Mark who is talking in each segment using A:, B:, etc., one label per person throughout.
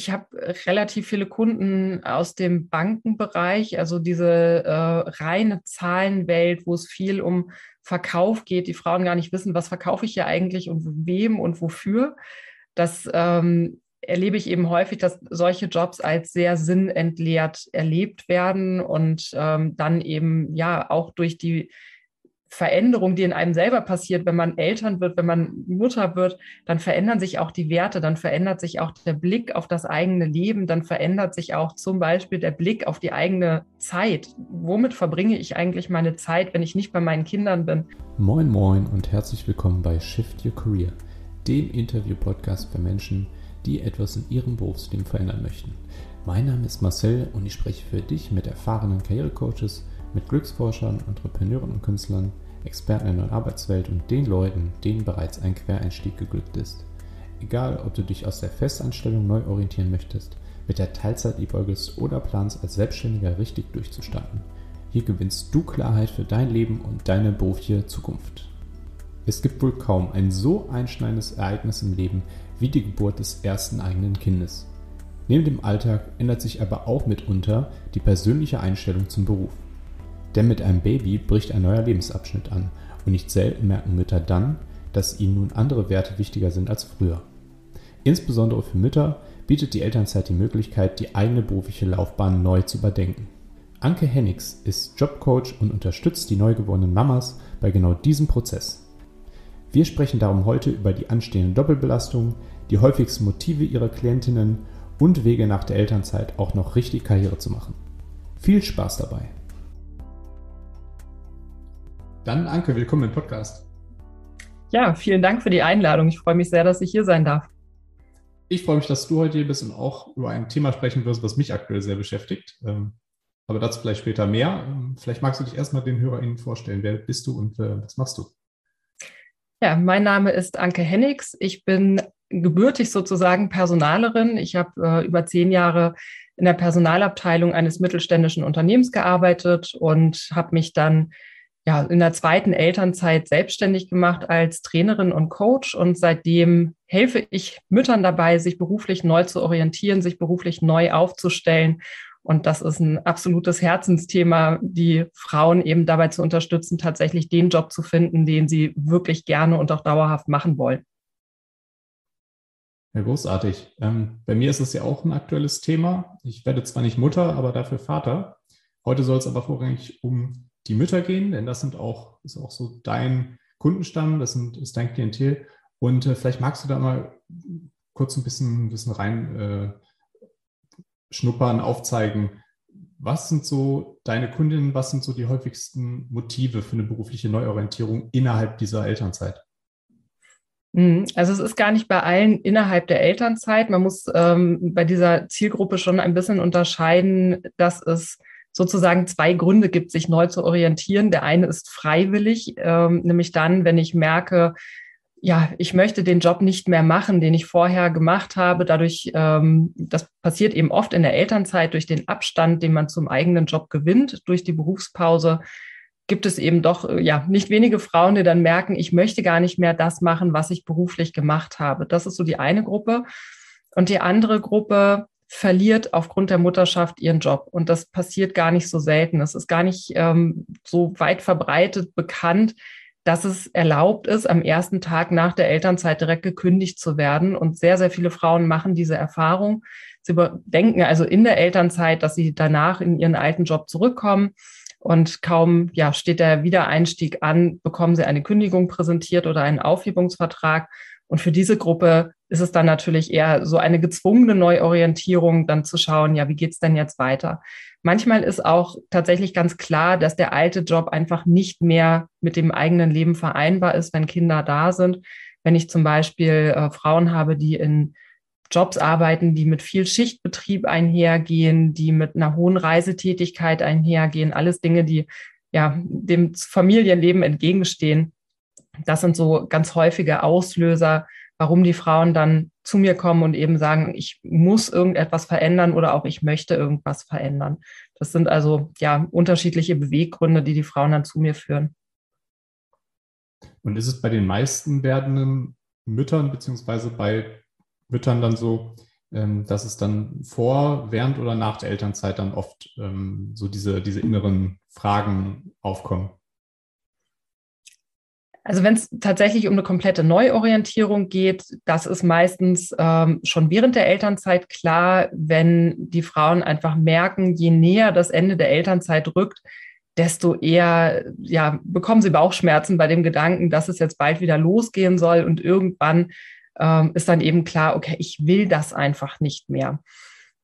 A: Ich habe relativ viele Kunden aus dem Bankenbereich, also diese äh, reine Zahlenwelt, wo es viel um Verkauf geht, die Frauen gar nicht wissen, was verkaufe ich hier eigentlich und wem und wofür. Das ähm, erlebe ich eben häufig, dass solche Jobs als sehr sinnentleert erlebt werden und ähm, dann eben ja auch durch die Veränderung, die in einem selber passiert, wenn man Eltern wird, wenn man Mutter wird, dann verändern sich auch die Werte, dann verändert sich auch der Blick auf das eigene Leben, dann verändert sich auch zum Beispiel der Blick auf die eigene Zeit. Womit verbringe ich eigentlich meine Zeit, wenn ich nicht bei meinen Kindern bin?
B: Moin, moin und herzlich willkommen bei Shift Your Career, dem Interview-Podcast für Menschen, die etwas in ihrem Berufsleben verändern möchten. Mein Name ist Marcel und ich spreche für dich mit erfahrenen Karrierecoaches, mit Glücksforschern, Entrepreneuren und Künstlern, Experten in der Arbeitswelt und den Leuten, denen bereits ein Quereinstieg geglückt ist. Egal, ob du dich aus der Festanstellung neu orientieren möchtest, mit der Teilzeit liebäugelst oder planst, als Selbstständiger richtig durchzustarten. Hier gewinnst du Klarheit für dein Leben und deine berufliche Zukunft. Es gibt wohl kaum ein so einschneidendes Ereignis im Leben wie die Geburt des ersten eigenen Kindes. Neben dem Alltag ändert sich aber auch mitunter die persönliche Einstellung zum Beruf. Denn mit einem Baby bricht ein neuer Lebensabschnitt an und nicht selten merken Mütter dann, dass ihnen nun andere Werte wichtiger sind als früher. Insbesondere für Mütter bietet die Elternzeit die Möglichkeit, die eigene berufliche Laufbahn neu zu überdenken. Anke Hennigs ist Jobcoach und unterstützt die neu gewordenen Mamas bei genau diesem Prozess. Wir sprechen darum heute über die anstehende Doppelbelastung, die häufigsten Motive ihrer Klientinnen und Wege nach der Elternzeit auch noch richtig Karriere zu machen. Viel Spaß dabei! Dann Anke, willkommen im Podcast.
A: Ja, vielen Dank für die Einladung. Ich freue mich sehr, dass ich hier sein darf.
B: Ich freue mich, dass du heute hier bist und auch über ein Thema sprechen wirst, was mich aktuell sehr beschäftigt. Ähm, aber dazu vielleicht später mehr. Ähm, vielleicht magst du dich erstmal den HörerInnen vorstellen. Wer bist du und äh, was machst du?
A: Ja, mein Name ist Anke Hennigs. Ich bin gebürtig sozusagen Personalerin. Ich habe äh, über zehn Jahre in der Personalabteilung eines mittelständischen Unternehmens gearbeitet und habe mich dann ja, in der zweiten Elternzeit selbstständig gemacht als Trainerin und Coach und seitdem helfe ich Müttern dabei, sich beruflich neu zu orientieren, sich beruflich neu aufzustellen. Und das ist ein absolutes Herzensthema, die Frauen eben dabei zu unterstützen, tatsächlich den Job zu finden, den sie wirklich gerne und auch dauerhaft machen wollen.
B: Ja, großartig. Ähm, bei mir ist es ja auch ein aktuelles Thema. Ich werde zwar nicht Mutter, aber dafür Vater. Heute soll es aber vorrangig um die Mütter gehen, denn das sind auch, ist auch so dein Kundenstamm, das sind, ist dein Klientel. Und äh, vielleicht magst du da mal kurz ein bisschen, ein bisschen rein äh, schnuppern, aufzeigen. Was sind so deine Kundinnen, was sind so die häufigsten Motive für eine berufliche Neuorientierung innerhalb dieser Elternzeit?
A: Mhm. Also es ist gar nicht bei allen innerhalb der Elternzeit. Man muss ähm, bei dieser Zielgruppe schon ein bisschen unterscheiden, dass es sozusagen zwei Gründe gibt, sich neu zu orientieren. Der eine ist freiwillig, ähm, nämlich dann, wenn ich merke, ja, ich möchte den Job nicht mehr machen, den ich vorher gemacht habe. Dadurch, ähm, das passiert eben oft in der Elternzeit durch den Abstand, den man zum eigenen Job gewinnt, durch die Berufspause, gibt es eben doch, äh, ja, nicht wenige Frauen, die dann merken, ich möchte gar nicht mehr das machen, was ich beruflich gemacht habe. Das ist so die eine Gruppe. Und die andere Gruppe verliert aufgrund der Mutterschaft ihren Job. Und das passiert gar nicht so selten. Es ist gar nicht ähm, so weit verbreitet bekannt, dass es erlaubt ist, am ersten Tag nach der Elternzeit direkt gekündigt zu werden. Und sehr, sehr viele Frauen machen diese Erfahrung. Sie denken also in der Elternzeit, dass sie danach in ihren alten Job zurückkommen. Und kaum ja, steht der Wiedereinstieg an, bekommen sie eine Kündigung präsentiert oder einen Aufhebungsvertrag und für diese Gruppe ist es dann natürlich eher so eine gezwungene Neuorientierung, dann zu schauen, ja, wie geht's denn jetzt weiter? Manchmal ist auch tatsächlich ganz klar, dass der alte Job einfach nicht mehr mit dem eigenen Leben vereinbar ist, wenn Kinder da sind. Wenn ich zum Beispiel äh, Frauen habe, die in Jobs arbeiten, die mit viel Schichtbetrieb einhergehen, die mit einer hohen Reisetätigkeit einhergehen, alles Dinge, die ja dem Familienleben entgegenstehen, das sind so ganz häufige Auslöser, warum die Frauen dann zu mir kommen und eben sagen, ich muss irgendetwas verändern oder auch ich möchte irgendwas verändern. Das sind also ja unterschiedliche Beweggründe, die die Frauen dann zu mir führen.
B: Und ist es bei den meisten werdenden Müttern beziehungsweise bei Müttern dann so, ähm, dass es dann vor, während oder nach der Elternzeit dann oft ähm, so diese, diese inneren Fragen aufkommen?
A: Also wenn es tatsächlich um eine komplette Neuorientierung geht, das ist meistens ähm, schon während der Elternzeit klar, wenn die Frauen einfach merken, je näher das Ende der Elternzeit rückt, desto eher ja, bekommen sie Bauchschmerzen bei dem Gedanken, dass es jetzt bald wieder losgehen soll und irgendwann ähm, ist dann eben klar, okay, ich will das einfach nicht mehr.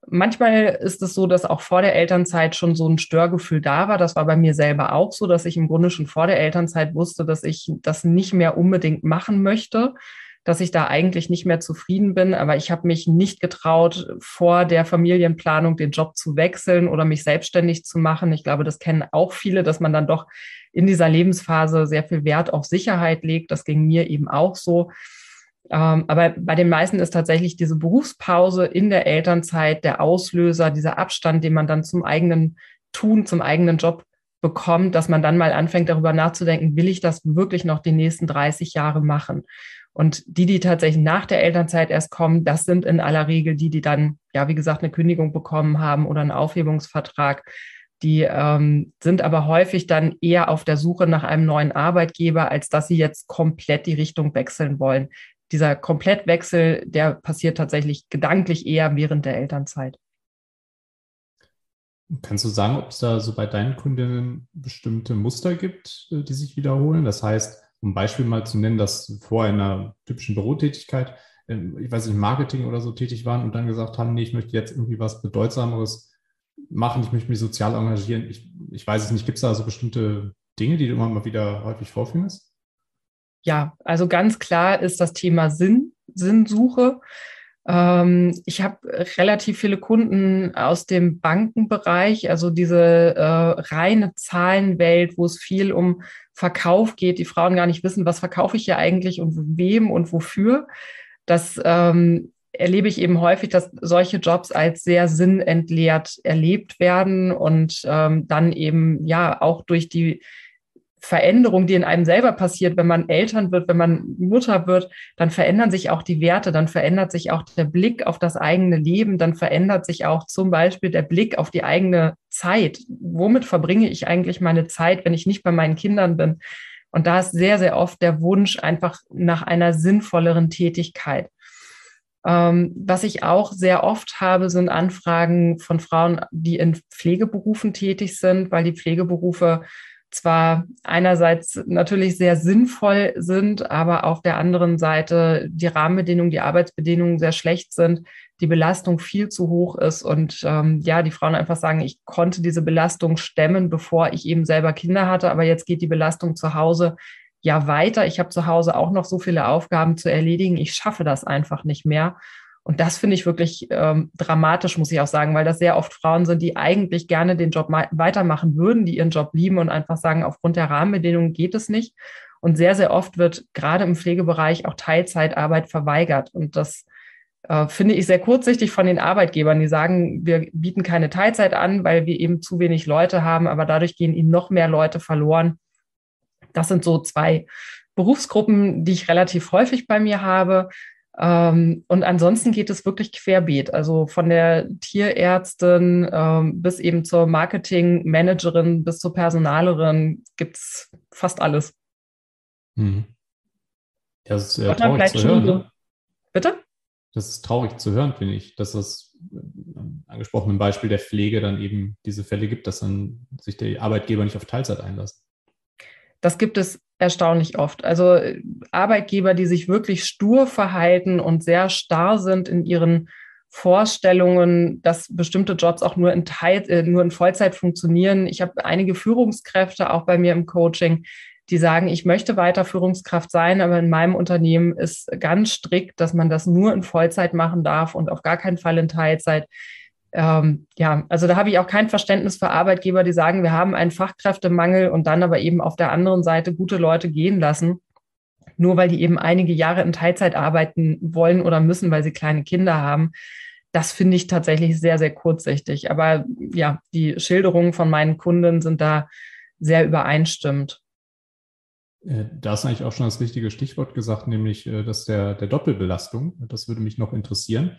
A: Manchmal ist es so, dass auch vor der Elternzeit schon so ein Störgefühl da war. Das war bei mir selber auch so, dass ich im Grunde schon vor der Elternzeit wusste, dass ich das nicht mehr unbedingt machen möchte, dass ich da eigentlich nicht mehr zufrieden bin. Aber ich habe mich nicht getraut, vor der Familienplanung den Job zu wechseln oder mich selbstständig zu machen. Ich glaube, das kennen auch viele, dass man dann doch in dieser Lebensphase sehr viel Wert auf Sicherheit legt. Das ging mir eben auch so. Ähm, aber bei den meisten ist tatsächlich diese Berufspause in der Elternzeit der Auslöser, dieser Abstand, den man dann zum eigenen Tun, zum eigenen Job bekommt, dass man dann mal anfängt, darüber nachzudenken, will ich das wirklich noch die nächsten 30 Jahre machen? Und die, die tatsächlich nach der Elternzeit erst kommen, das sind in aller Regel die, die dann, ja, wie gesagt, eine Kündigung bekommen haben oder einen Aufhebungsvertrag. Die ähm, sind aber häufig dann eher auf der Suche nach einem neuen Arbeitgeber, als dass sie jetzt komplett die Richtung wechseln wollen dieser Komplettwechsel, der passiert tatsächlich gedanklich eher während der Elternzeit.
B: Kannst du sagen, ob es da so bei deinen Kundinnen bestimmte Muster gibt, äh, die sich wiederholen? Das heißt, um ein Beispiel mal zu nennen, dass in einer typischen Bürotätigkeit, ähm, ich weiß nicht, Marketing oder so tätig waren und dann gesagt haben, nee, ich möchte jetzt irgendwie was Bedeutsameres machen, ich möchte mich sozial engagieren. Ich, ich weiß es nicht, gibt es da so bestimmte Dinge, die du immer mal wieder häufig vorfindest?
A: Ja, also ganz klar ist das Thema Sinn, Sinnsuche. Ähm, ich habe relativ viele Kunden aus dem Bankenbereich, also diese äh, reine Zahlenwelt, wo es viel um Verkauf geht. Die Frauen gar nicht wissen, was verkaufe ich hier eigentlich und wem und wofür. Das ähm, erlebe ich eben häufig, dass solche Jobs als sehr sinnentleert erlebt werden und ähm, dann eben ja auch durch die Veränderung, die in einem selber passiert, wenn man Eltern wird, wenn man Mutter wird, dann verändern sich auch die Werte, dann verändert sich auch der Blick auf das eigene Leben, dann verändert sich auch zum Beispiel der Blick auf die eigene Zeit. Womit verbringe ich eigentlich meine Zeit, wenn ich nicht bei meinen Kindern bin? Und da ist sehr, sehr oft der Wunsch einfach nach einer sinnvolleren Tätigkeit. Ähm, was ich auch sehr oft habe, sind Anfragen von Frauen, die in Pflegeberufen tätig sind, weil die Pflegeberufe zwar einerseits natürlich sehr sinnvoll sind, aber auf der anderen Seite die Rahmenbedingungen, die Arbeitsbedingungen sehr schlecht sind, die Belastung viel zu hoch ist und ähm, ja, die Frauen einfach sagen, ich konnte diese Belastung stemmen, bevor ich eben selber Kinder hatte, aber jetzt geht die Belastung zu Hause ja weiter. Ich habe zu Hause auch noch so viele Aufgaben zu erledigen, ich schaffe das einfach nicht mehr. Und das finde ich wirklich ähm, dramatisch, muss ich auch sagen, weil das sehr oft Frauen sind, die eigentlich gerne den Job weitermachen würden, die ihren Job lieben und einfach sagen, aufgrund der Rahmenbedingungen geht es nicht. Und sehr, sehr oft wird gerade im Pflegebereich auch Teilzeitarbeit verweigert. Und das äh, finde ich sehr kurzsichtig von den Arbeitgebern, die sagen, wir bieten keine Teilzeit an, weil wir eben zu wenig Leute haben, aber dadurch gehen ihnen noch mehr Leute verloren. Das sind so zwei Berufsgruppen, die ich relativ häufig bei mir habe. Ähm, und ansonsten geht es wirklich querbeet. Also von der Tierärztin ähm, bis eben zur Marketingmanagerin bis zur Personalerin gibt es fast alles.
B: Ja, das ist sehr traurig zu hören. Ne?
A: Bitte?
B: Das ist traurig zu hören, finde ich, dass es äh, angesprochenen Beispiel der Pflege dann eben diese Fälle gibt, dass dann sich der Arbeitgeber nicht auf Teilzeit einlassen.
A: Das gibt es erstaunlich oft. Also Arbeitgeber, die sich wirklich stur verhalten und sehr starr sind in ihren Vorstellungen, dass bestimmte Jobs auch nur in, Teil, äh, nur in Vollzeit funktionieren. Ich habe einige Führungskräfte auch bei mir im Coaching, die sagen, ich möchte weiter Führungskraft sein, aber in meinem Unternehmen ist ganz strikt, dass man das nur in Vollzeit machen darf und auf gar keinen Fall in Teilzeit ähm, ja, also da habe ich auch kein Verständnis für Arbeitgeber, die sagen, wir haben einen Fachkräftemangel und dann aber eben auf der anderen Seite gute Leute gehen lassen, nur weil die eben einige Jahre in Teilzeit arbeiten wollen oder müssen, weil sie kleine Kinder haben. Das finde ich tatsächlich sehr, sehr kurzsichtig. Aber ja, die Schilderungen von meinen Kunden sind da sehr übereinstimmend.
B: Äh, da ist eigentlich auch schon das richtige Stichwort gesagt, nämlich äh, das der, der Doppelbelastung. Das würde mich noch interessieren.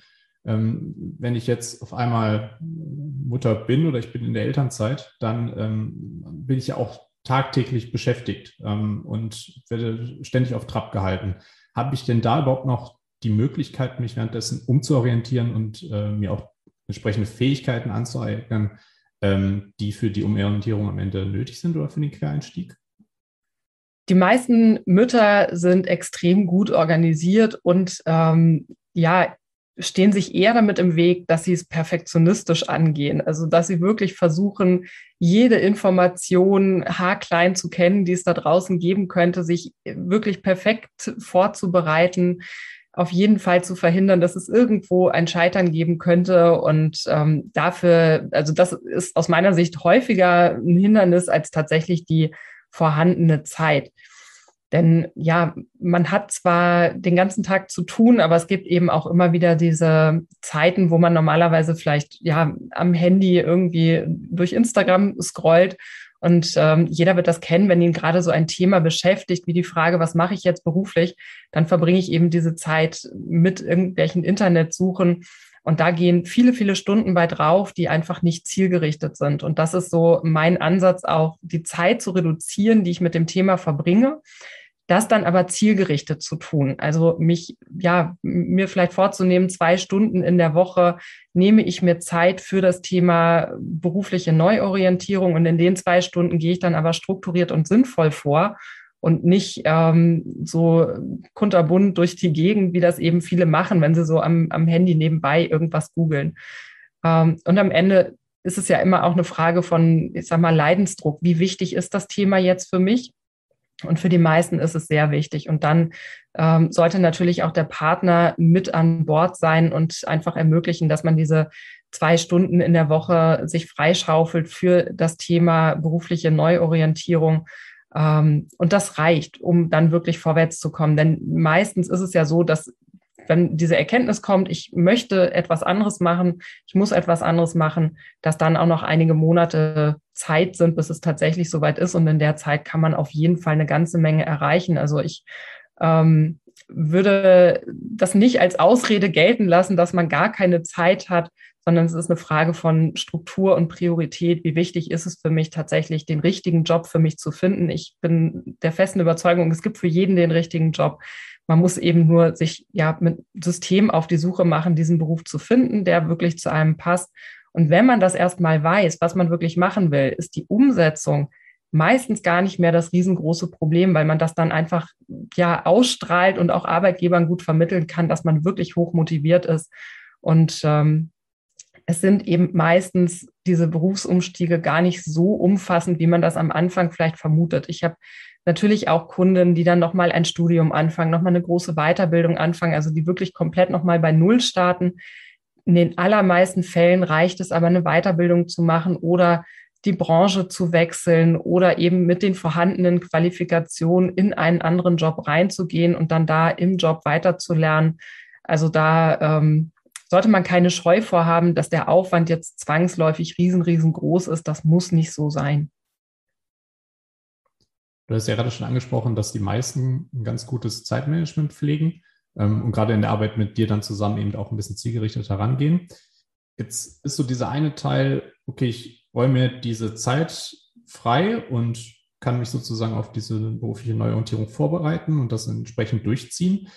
B: Ähm, wenn ich jetzt auf einmal Mutter bin oder ich bin in der Elternzeit, dann ähm, bin ich ja auch tagtäglich beschäftigt ähm, und werde ständig auf Trab gehalten. Habe ich denn da überhaupt noch die Möglichkeit, mich währenddessen umzuorientieren und äh, mir auch entsprechende Fähigkeiten anzueignen, die für die Umorientierung am Ende nötig sind oder für den Quereinstieg?
A: Die meisten Mütter sind extrem gut organisiert und ähm, ja, stehen sich eher damit im Weg, dass sie es perfektionistisch angehen. Also, dass sie wirklich versuchen, jede Information haarklein zu kennen, die es da draußen geben könnte, sich wirklich perfekt vorzubereiten, auf jeden Fall zu verhindern, dass es irgendwo ein Scheitern geben könnte. Und ähm, dafür, also das ist aus meiner Sicht häufiger ein Hindernis als tatsächlich die vorhandene Zeit. Denn ja, man hat zwar den ganzen Tag zu tun, aber es gibt eben auch immer wieder diese Zeiten, wo man normalerweise vielleicht ja am Handy irgendwie durch Instagram scrollt. Und ähm, jeder wird das kennen, wenn ihn gerade so ein Thema beschäftigt, wie die Frage, was mache ich jetzt beruflich, dann verbringe ich eben diese Zeit mit irgendwelchen Internetsuchen. Und da gehen viele, viele Stunden bei drauf, die einfach nicht zielgerichtet sind. Und das ist so mein Ansatz auch, die Zeit zu reduzieren, die ich mit dem Thema verbringe das dann aber zielgerichtet zu tun. Also mich, ja, mir vielleicht vorzunehmen, zwei Stunden in der Woche nehme ich mir Zeit für das Thema berufliche Neuorientierung und in den zwei Stunden gehe ich dann aber strukturiert und sinnvoll vor und nicht ähm, so kunterbunt durch die Gegend, wie das eben viele machen, wenn sie so am, am Handy nebenbei irgendwas googeln. Ähm, und am Ende ist es ja immer auch eine Frage von, ich sag mal, Leidensdruck. Wie wichtig ist das Thema jetzt für mich? Und für die meisten ist es sehr wichtig. Und dann ähm, sollte natürlich auch der Partner mit an Bord sein und einfach ermöglichen, dass man diese zwei Stunden in der Woche sich freischaufelt für das Thema berufliche Neuorientierung. Ähm, und das reicht, um dann wirklich vorwärts zu kommen. Denn meistens ist es ja so, dass wenn diese Erkenntnis kommt, ich möchte etwas anderes machen, ich muss etwas anderes machen, dass dann auch noch einige Monate Zeit sind, bis es tatsächlich soweit ist. Und in der Zeit kann man auf jeden Fall eine ganze Menge erreichen. Also ich ähm, würde das nicht als Ausrede gelten lassen, dass man gar keine Zeit hat, sondern es ist eine Frage von Struktur und Priorität. Wie wichtig ist es für mich tatsächlich, den richtigen Job für mich zu finden? Ich bin der festen Überzeugung, es gibt für jeden den richtigen Job. Man muss eben nur sich ja mit System auf die Suche machen, diesen Beruf zu finden, der wirklich zu einem passt. Und wenn man das erstmal weiß, was man wirklich machen will, ist die Umsetzung meistens gar nicht mehr das riesengroße Problem, weil man das dann einfach ja ausstrahlt und auch Arbeitgebern gut vermitteln kann, dass man wirklich hoch motiviert ist. Und ähm, es sind eben meistens diese Berufsumstiege gar nicht so umfassend, wie man das am Anfang vielleicht vermutet. Ich habe natürlich auch Kunden, die dann nochmal ein Studium anfangen, nochmal eine große Weiterbildung anfangen, also die wirklich komplett nochmal bei Null starten. In den allermeisten Fällen reicht es aber, eine Weiterbildung zu machen oder die Branche zu wechseln oder eben mit den vorhandenen Qualifikationen in einen anderen Job reinzugehen und dann da im Job weiterzulernen. Also da ähm, sollte man keine Scheu vorhaben, dass der Aufwand jetzt zwangsläufig riesen, riesengroß ist. Das muss nicht so sein.
B: Du hast ja gerade schon angesprochen, dass die meisten ein ganz gutes Zeitmanagement pflegen ähm, und gerade in der Arbeit mit dir dann zusammen eben auch ein bisschen zielgerichtet herangehen. Jetzt ist so dieser eine Teil, okay, ich räume mir diese Zeit frei und kann mich sozusagen auf diese berufliche Neuorientierung vorbereiten und das entsprechend durchziehen.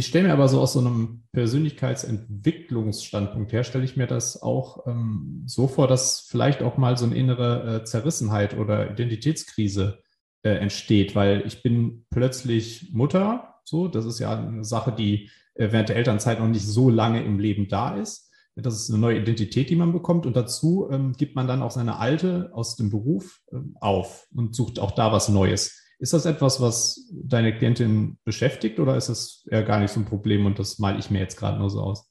B: Ich stelle mir aber so aus so einem Persönlichkeitsentwicklungsstandpunkt her, stelle ich mir das auch ähm, so vor, dass vielleicht auch mal so eine innere äh, Zerrissenheit oder Identitätskrise äh, entsteht, weil ich bin plötzlich Mutter, so, das ist ja eine Sache, die äh, während der Elternzeit noch nicht so lange im Leben da ist. Das ist eine neue Identität, die man bekommt und dazu ähm, gibt man dann auch seine alte aus dem Beruf ähm, auf und sucht auch da was Neues. Ist das etwas, was deine Klientin beschäftigt oder ist das eher gar nicht so ein Problem und das male ich mir jetzt gerade nur so aus?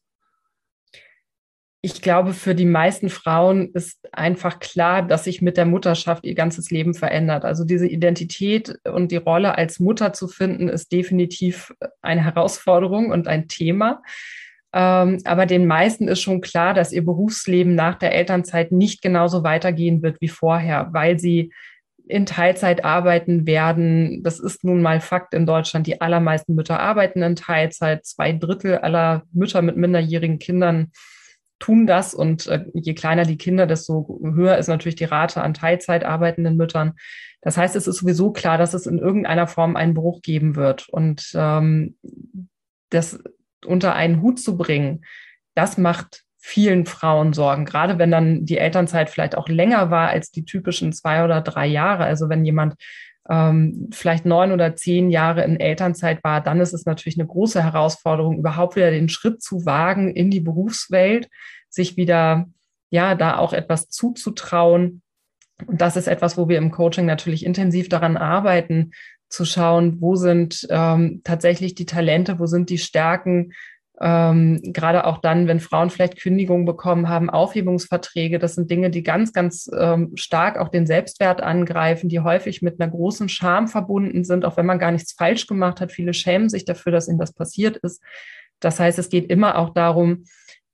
A: ich glaube, für die meisten Frauen ist einfach klar, dass sich mit der Mutterschaft ihr ganzes Leben verändert. Also diese Identität und die Rolle als Mutter zu finden, ist definitiv eine Herausforderung und ein Thema. Ähm, aber den meisten ist schon klar, dass ihr Berufsleben nach der Elternzeit nicht genauso weitergehen wird wie vorher, weil sie in Teilzeit arbeiten werden. Das ist nun mal Fakt in Deutschland. Die allermeisten Mütter arbeiten in Teilzeit. Zwei Drittel aller Mütter mit minderjährigen Kindern tun das. Und äh, je kleiner die Kinder, desto höher ist natürlich die Rate an Teilzeit arbeitenden Müttern. Das heißt, es ist sowieso klar, dass es in irgendeiner Form einen Bruch geben wird. Und ähm, das unter einen Hut zu bringen, das macht vielen Frauen Sorgen, gerade wenn dann die Elternzeit vielleicht auch länger war als die typischen zwei oder drei Jahre. Also wenn jemand ähm, vielleicht neun oder zehn Jahre in Elternzeit war, dann ist es natürlich eine große Herausforderung, überhaupt wieder den Schritt zu wagen in die Berufswelt, sich wieder ja da auch etwas zuzutrauen. Und das ist etwas, wo wir im Coaching natürlich intensiv daran arbeiten, zu schauen, wo sind ähm, tatsächlich die Talente, wo sind die Stärken, ähm, gerade auch dann, wenn Frauen vielleicht Kündigungen bekommen haben, Aufhebungsverträge, das sind Dinge, die ganz, ganz ähm, stark auch den Selbstwert angreifen, die häufig mit einer großen Scham verbunden sind, auch wenn man gar nichts falsch gemacht hat. Viele schämen sich dafür, dass ihnen das passiert ist. Das heißt, es geht immer auch darum,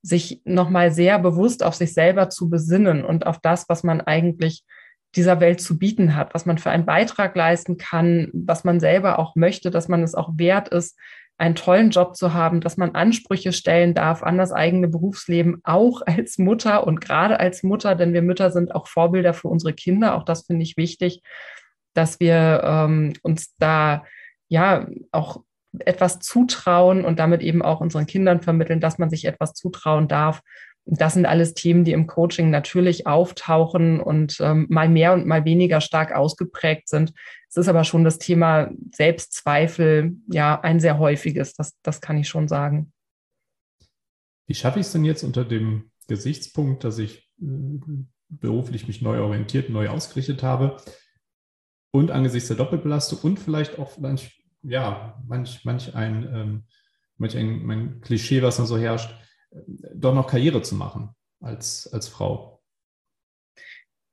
A: sich nochmal sehr bewusst auf sich selber zu besinnen und auf das, was man eigentlich dieser Welt zu bieten hat, was man für einen Beitrag leisten kann, was man selber auch möchte, dass man es auch wert ist, einen tollen Job zu haben, dass man Ansprüche stellen darf an das eigene Berufsleben, auch als Mutter und gerade als Mutter, denn wir Mütter sind auch Vorbilder für unsere Kinder. Auch das finde ich wichtig, dass wir ähm, uns da ja auch etwas zutrauen und damit eben auch unseren Kindern vermitteln, dass man sich etwas zutrauen darf. Das sind alles Themen, die im Coaching natürlich auftauchen und ähm, mal mehr und mal weniger stark ausgeprägt sind. Es ist aber schon das Thema Selbstzweifel, ja, ein sehr häufiges, das, das kann ich schon sagen.
B: Wie schaffe ich es denn jetzt unter dem Gesichtspunkt, dass ich äh, beruflich mich neu orientiert, neu ausgerichtet habe und angesichts der Doppelbelastung und vielleicht auch manch, ja, manch, manch ein, ähm, manch ein, ein Klischee, was dann so herrscht, doch noch Karriere zu machen als, als Frau?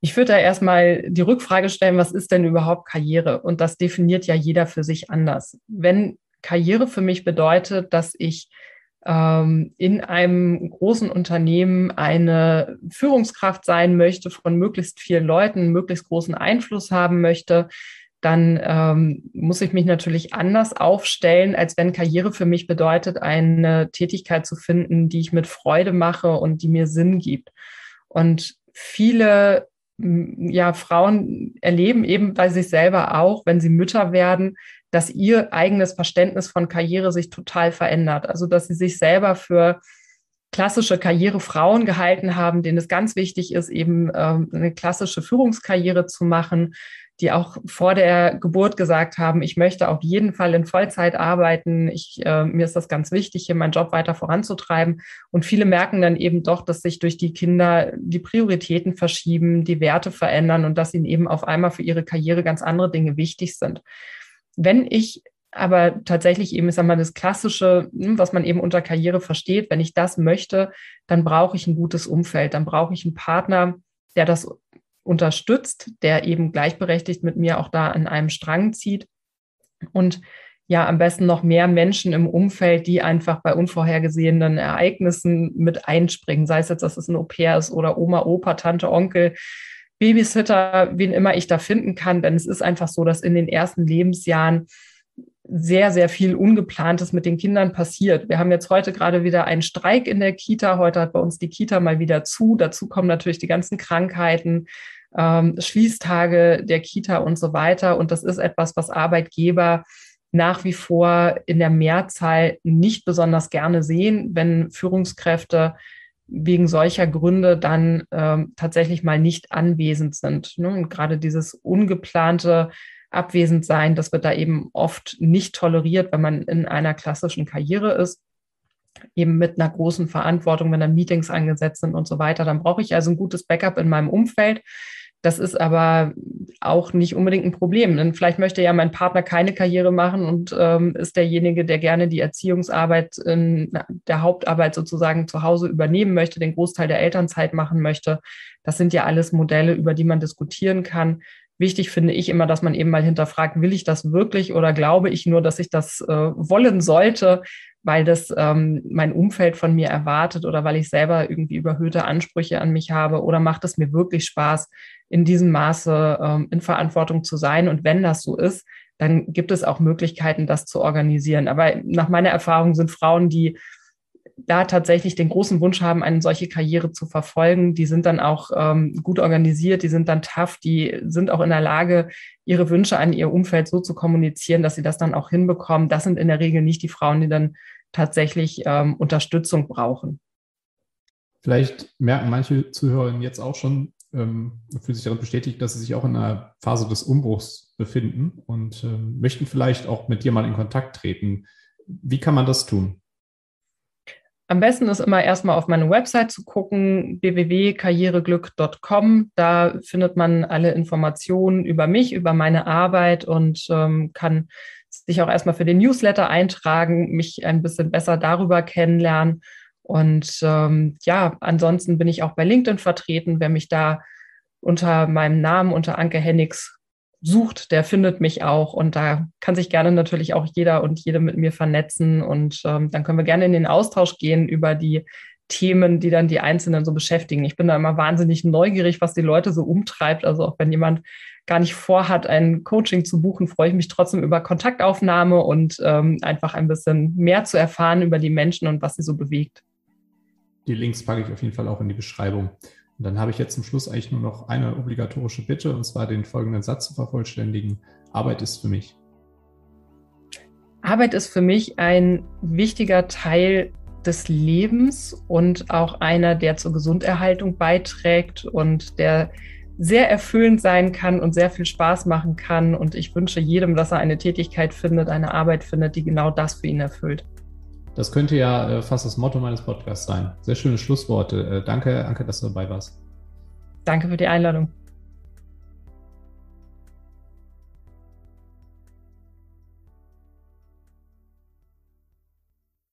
A: Ich würde da erstmal die Rückfrage stellen, was ist denn überhaupt Karriere? Und das definiert ja jeder für sich anders. Wenn Karriere für mich bedeutet, dass ich ähm, in einem großen Unternehmen eine Führungskraft sein möchte, von möglichst vielen Leuten möglichst großen Einfluss haben möchte, dann ähm, muss ich mich natürlich anders aufstellen, als wenn Karriere für mich bedeutet, eine Tätigkeit zu finden, die ich mit Freude mache und die mir Sinn gibt. Und viele ja, Frauen erleben eben bei sich selber auch, wenn sie Mütter werden, dass ihr eigenes Verständnis von Karriere sich total verändert. Also, dass sie sich selber für klassische Karrierefrauen gehalten haben, denen es ganz wichtig ist, eben ähm, eine klassische Führungskarriere zu machen, die auch vor der Geburt gesagt haben, ich möchte auf jeden Fall in Vollzeit arbeiten. Ich, äh, mir ist das ganz wichtig, hier meinen Job weiter voranzutreiben. Und viele merken dann eben doch, dass sich durch die Kinder die Prioritäten verschieben, die Werte verändern und dass ihnen eben auf einmal für ihre Karriere ganz andere Dinge wichtig sind. Wenn ich aber tatsächlich eben, ich sag mal, das Klassische, hm, was man eben unter Karriere versteht, wenn ich das möchte, dann brauche ich ein gutes Umfeld, dann brauche ich einen Partner, der das unterstützt, der eben gleichberechtigt mit mir auch da an einem Strang zieht. Und ja, am besten noch mehr Menschen im Umfeld, die einfach bei unvorhergesehenen Ereignissen mit einspringen, sei es jetzt, dass es ein Au-pair ist oder Oma, Opa, Tante, Onkel, Babysitter, wen immer ich da finden kann. Denn es ist einfach so, dass in den ersten Lebensjahren sehr, sehr viel Ungeplantes mit den Kindern passiert. Wir haben jetzt heute gerade wieder einen Streik in der Kita. Heute hat bei uns die Kita mal wieder zu. Dazu kommen natürlich die ganzen Krankheiten, ähm, Schließtage der Kita und so weiter. Und das ist etwas, was Arbeitgeber nach wie vor in der Mehrzahl nicht besonders gerne sehen, wenn Führungskräfte wegen solcher Gründe dann ähm, tatsächlich mal nicht anwesend sind. Ne? Und gerade dieses ungeplante abwesend sein. Das wird da eben oft nicht toleriert, wenn man in einer klassischen Karriere ist, eben mit einer großen Verantwortung, wenn dann Meetings angesetzt sind und so weiter. Dann brauche ich also ein gutes Backup in meinem Umfeld. Das ist aber auch nicht unbedingt ein Problem. Denn vielleicht möchte ja mein Partner keine Karriere machen und ähm, ist derjenige, der gerne die Erziehungsarbeit in der Hauptarbeit sozusagen zu Hause übernehmen möchte, den Großteil der Elternzeit machen möchte. Das sind ja alles Modelle, über die man diskutieren kann. Wichtig finde ich immer, dass man eben mal hinterfragt, will ich das wirklich oder glaube ich nur, dass ich das äh, wollen sollte, weil das ähm, mein Umfeld von mir erwartet oder weil ich selber irgendwie überhöhte Ansprüche an mich habe oder macht es mir wirklich Spaß, in diesem Maße ähm, in Verantwortung zu sein. Und wenn das so ist, dann gibt es auch Möglichkeiten, das zu organisieren. Aber nach meiner Erfahrung sind Frauen, die da tatsächlich den großen Wunsch haben, eine solche Karriere zu verfolgen, die sind dann auch ähm, gut organisiert, die sind dann tough, die sind auch in der Lage, ihre Wünsche an ihr Umfeld so zu kommunizieren, dass sie das dann auch hinbekommen. Das sind in der Regel nicht die Frauen, die dann tatsächlich ähm, Unterstützung brauchen.
B: Vielleicht merken manche Zuhörer jetzt auch schon, ähm, fühlen sich darin bestätigt, dass sie sich auch in einer Phase des Umbruchs befinden und ähm, möchten vielleicht auch mit dir mal in Kontakt treten. Wie kann man das tun?
A: Am besten ist immer erstmal auf meine Website zu gucken, www.karriereglück.com. Da findet man alle Informationen über mich, über meine Arbeit und ähm, kann sich auch erstmal für den Newsletter eintragen, mich ein bisschen besser darüber kennenlernen. Und ähm, ja, ansonsten bin ich auch bei LinkedIn vertreten. Wer mich da unter meinem Namen, unter Anke Hennigs sucht, der findet mich auch. Und da kann sich gerne natürlich auch jeder und jede mit mir vernetzen. Und ähm, dann können wir gerne in den Austausch gehen über die Themen, die dann die Einzelnen so beschäftigen. Ich bin da immer wahnsinnig neugierig, was die Leute so umtreibt. Also auch wenn jemand gar nicht vorhat, ein Coaching zu buchen, freue ich mich trotzdem über Kontaktaufnahme und ähm, einfach ein bisschen mehr zu erfahren über die Menschen und was sie so bewegt.
B: Die Links packe ich auf jeden Fall auch in die Beschreibung. Und dann habe ich jetzt zum Schluss eigentlich nur noch eine obligatorische Bitte, und zwar den folgenden Satz zu vervollständigen. Arbeit ist für mich.
A: Arbeit ist für mich ein wichtiger Teil des Lebens und auch einer, der zur Gesunderhaltung beiträgt und der sehr erfüllend sein kann und sehr viel Spaß machen kann. Und ich wünsche jedem, dass er eine Tätigkeit findet, eine Arbeit findet, die genau das für ihn erfüllt.
B: Das könnte ja äh, fast das Motto meines Podcasts sein. Sehr schöne Schlussworte. Äh, danke, Anke, dass du dabei warst.
A: Danke für die Einladung.